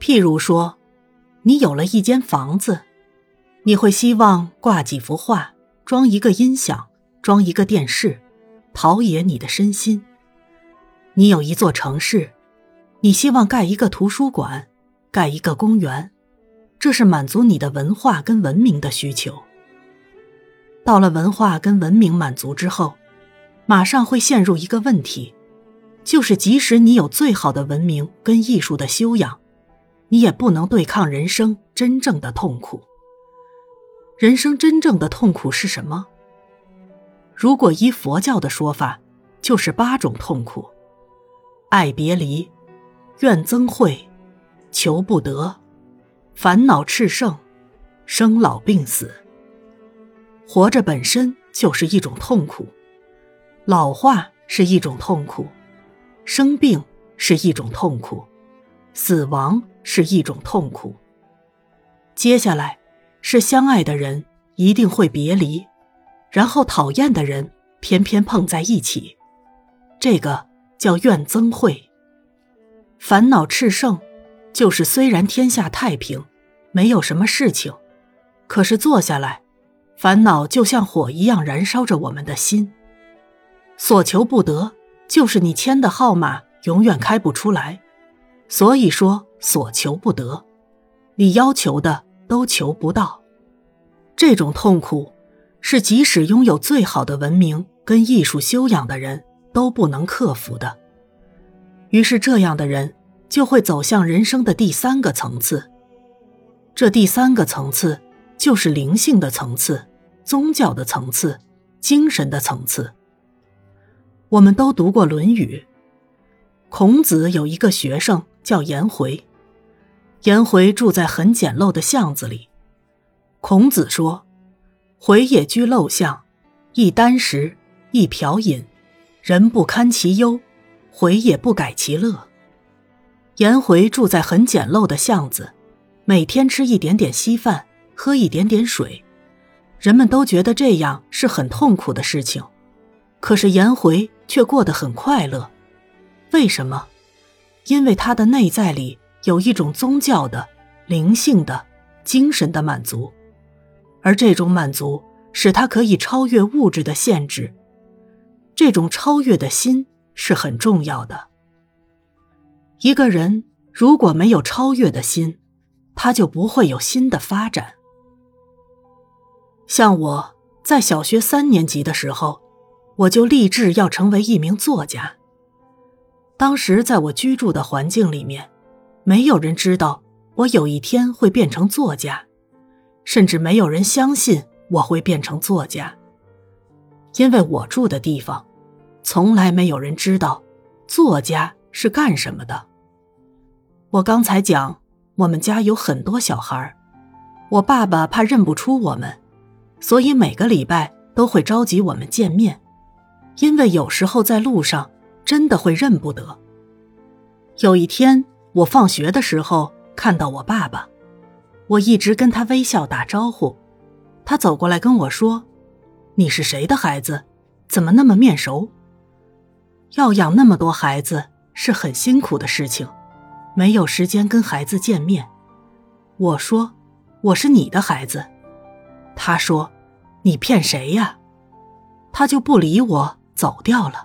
譬如说，你有了一间房子，你会希望挂几幅画，装一个音响，装一个电视，陶冶你的身心。你有一座城市，你希望盖一个图书馆，盖一个公园，这是满足你的文化跟文明的需求。到了文化跟文明满足之后，马上会陷入一个问题，就是即使你有最好的文明跟艺术的修养，你也不能对抗人生真正的痛苦。人生真正的痛苦是什么？如果依佛教的说法，就是八种痛苦：爱别离、怨憎会、求不得、烦恼炽盛、生老病死。活着本身就是一种痛苦。老化是一种痛苦，生病是一种痛苦，死亡是一种痛苦。接下来是相爱的人一定会别离，然后讨厌的人偏偏碰在一起，这个叫怨憎会。烦恼炽盛，就是虽然天下太平，没有什么事情，可是坐下来，烦恼就像火一样燃烧着我们的心。所求不得，就是你签的号码永远开不出来，所以说所求不得，你要求的都求不到。这种痛苦，是即使拥有最好的文明跟艺术修养的人都不能克服的。于是，这样的人就会走向人生的第三个层次。这第三个层次，就是灵性的层次、宗教的层次、精神的层次。我们都读过《论语》。孔子有一个学生叫颜回，颜回住在很简陋的巷子里。孔子说：“回也居陋巷，一箪食，一瓢饮，人不堪其忧，回也不改其乐。”颜回住在很简陋的巷子，每天吃一点点稀饭，喝一点点水，人们都觉得这样是很痛苦的事情。可是颜回却过得很快乐，为什么？因为他的内在里有一种宗教的、灵性的、精神的满足，而这种满足使他可以超越物质的限制。这种超越的心是很重要的。一个人如果没有超越的心，他就不会有新的发展。像我在小学三年级的时候。我就立志要成为一名作家。当时在我居住的环境里面，没有人知道我有一天会变成作家，甚至没有人相信我会变成作家。因为我住的地方，从来没有人知道作家是干什么的。我刚才讲，我们家有很多小孩我爸爸怕认不出我们，所以每个礼拜都会召集我们见面。因为有时候在路上真的会认不得。有一天我放学的时候看到我爸爸，我一直跟他微笑打招呼，他走过来跟我说：“你是谁的孩子？怎么那么面熟？”要养那么多孩子是很辛苦的事情，没有时间跟孩子见面。我说：“我是你的孩子。”他说：“你骗谁呀？”他就不理我。走掉了。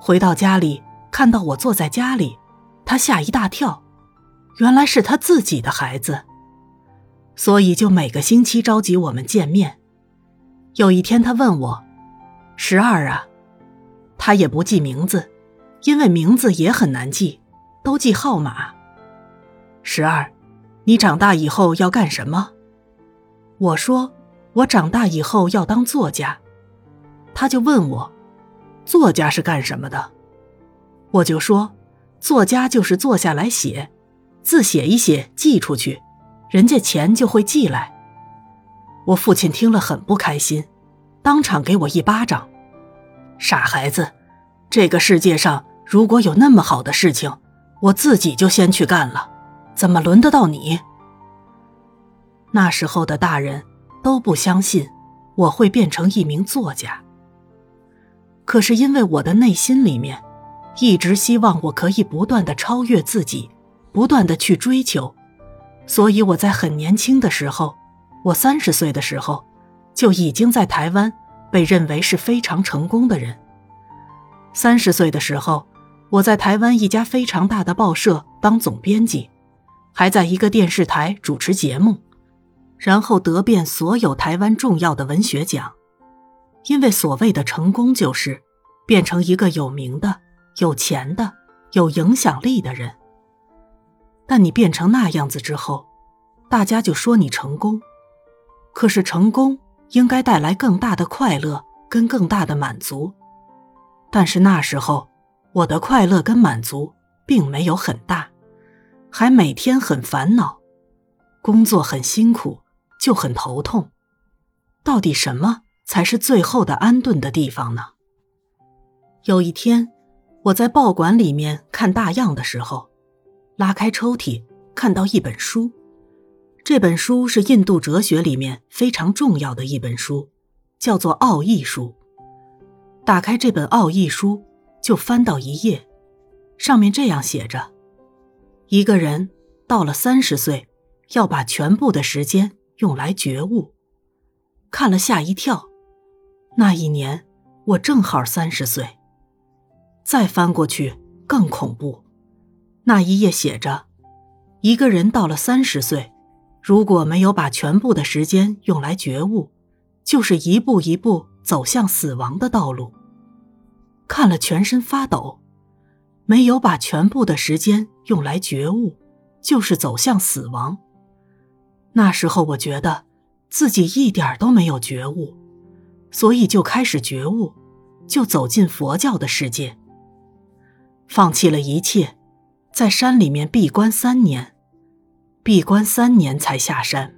回到家里，看到我坐在家里，他吓一大跳，原来是他自己的孩子，所以就每个星期召集我们见面。有一天，他问我：“十二啊？”他也不记名字，因为名字也很难记，都记号码。十二，你长大以后要干什么？我说：“我长大以后要当作家。”他就问我。作家是干什么的？我就说，作家就是坐下来写，字写一写寄出去，人家钱就会寄来。我父亲听了很不开心，当场给我一巴掌。傻孩子，这个世界上如果有那么好的事情，我自己就先去干了，怎么轮得到你？那时候的大人都不相信我会变成一名作家。可是因为我的内心里面，一直希望我可以不断的超越自己，不断的去追求，所以我在很年轻的时候，我三十岁的时候，就已经在台湾被认为是非常成功的人。三十岁的时候，我在台湾一家非常大的报社当总编辑，还在一个电视台主持节目，然后得遍所有台湾重要的文学奖。因为所谓的成功，就是变成一个有名的、有钱的、有影响力的人。但你变成那样子之后，大家就说你成功。可是成功应该带来更大的快乐跟更大的满足，但是那时候我的快乐跟满足并没有很大，还每天很烦恼，工作很辛苦，就很头痛。到底什么才是最后的安顿的地方呢？有一天，我在报馆里面看大样的时候。拉开抽屉，看到一本书。这本书是印度哲学里面非常重要的一本书，叫做《奥义书》。打开这本奥义书，就翻到一页，上面这样写着：一个人到了三十岁，要把全部的时间用来觉悟。看了吓一跳，那一年我正好三十岁。再翻过去，更恐怖。那一页写着：“一个人到了三十岁，如果没有把全部的时间用来觉悟，就是一步一步走向死亡的道路。”看了全身发抖。没有把全部的时间用来觉悟，就是走向死亡。那时候我觉得自己一点都没有觉悟，所以就开始觉悟，就走进佛教的世界，放弃了一切。在山里面闭关三年，闭关三年才下山。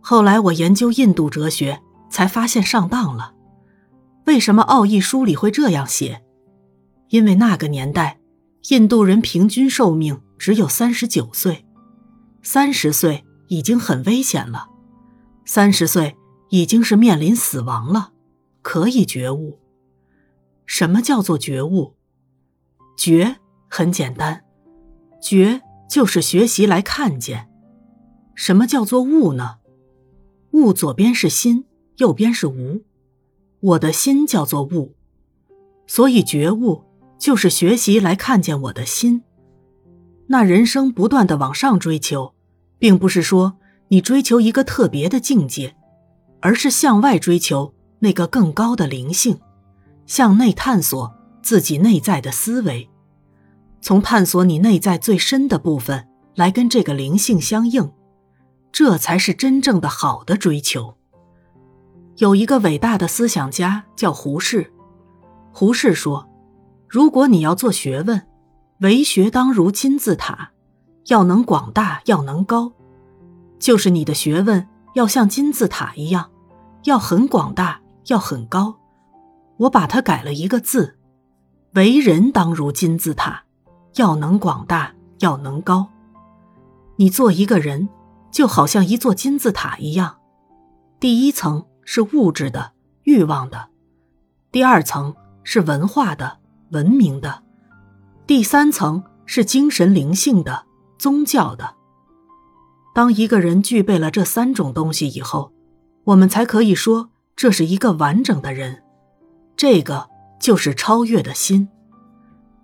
后来我研究印度哲学，才发现上当了。为什么奥义书里会这样写？因为那个年代，印度人平均寿命只有三十九岁，三十岁已经很危险了，三十岁已经是面临死亡了，可以觉悟。什么叫做觉悟？觉。很简单，觉就是学习来看见。什么叫做悟呢？悟左边是心，右边是无。我的心叫做悟，所以觉悟就是学习来看见我的心。那人生不断的往上追求，并不是说你追求一个特别的境界，而是向外追求那个更高的灵性，向内探索自己内在的思维。从探索你内在最深的部分来跟这个灵性相应，这才是真正的好的追求。有一个伟大的思想家叫胡适，胡适说：“如果你要做学问，为学当如金字塔，要能广大，要能高，就是你的学问要像金字塔一样，要很广大，要很高。”我把它改了一个字：“为人当如金字塔。”要能广大，要能高。你做一个人，就好像一座金字塔一样，第一层是物质的、欲望的，第二层是文化的、文明的，第三层是精神灵性的、宗教的。当一个人具备了这三种东西以后，我们才可以说这是一个完整的人。这个就是超越的心。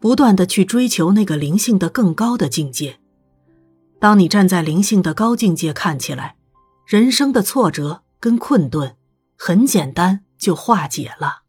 不断的去追求那个灵性的更高的境界。当你站在灵性的高境界看起来，人生的挫折跟困顿，很简单就化解了。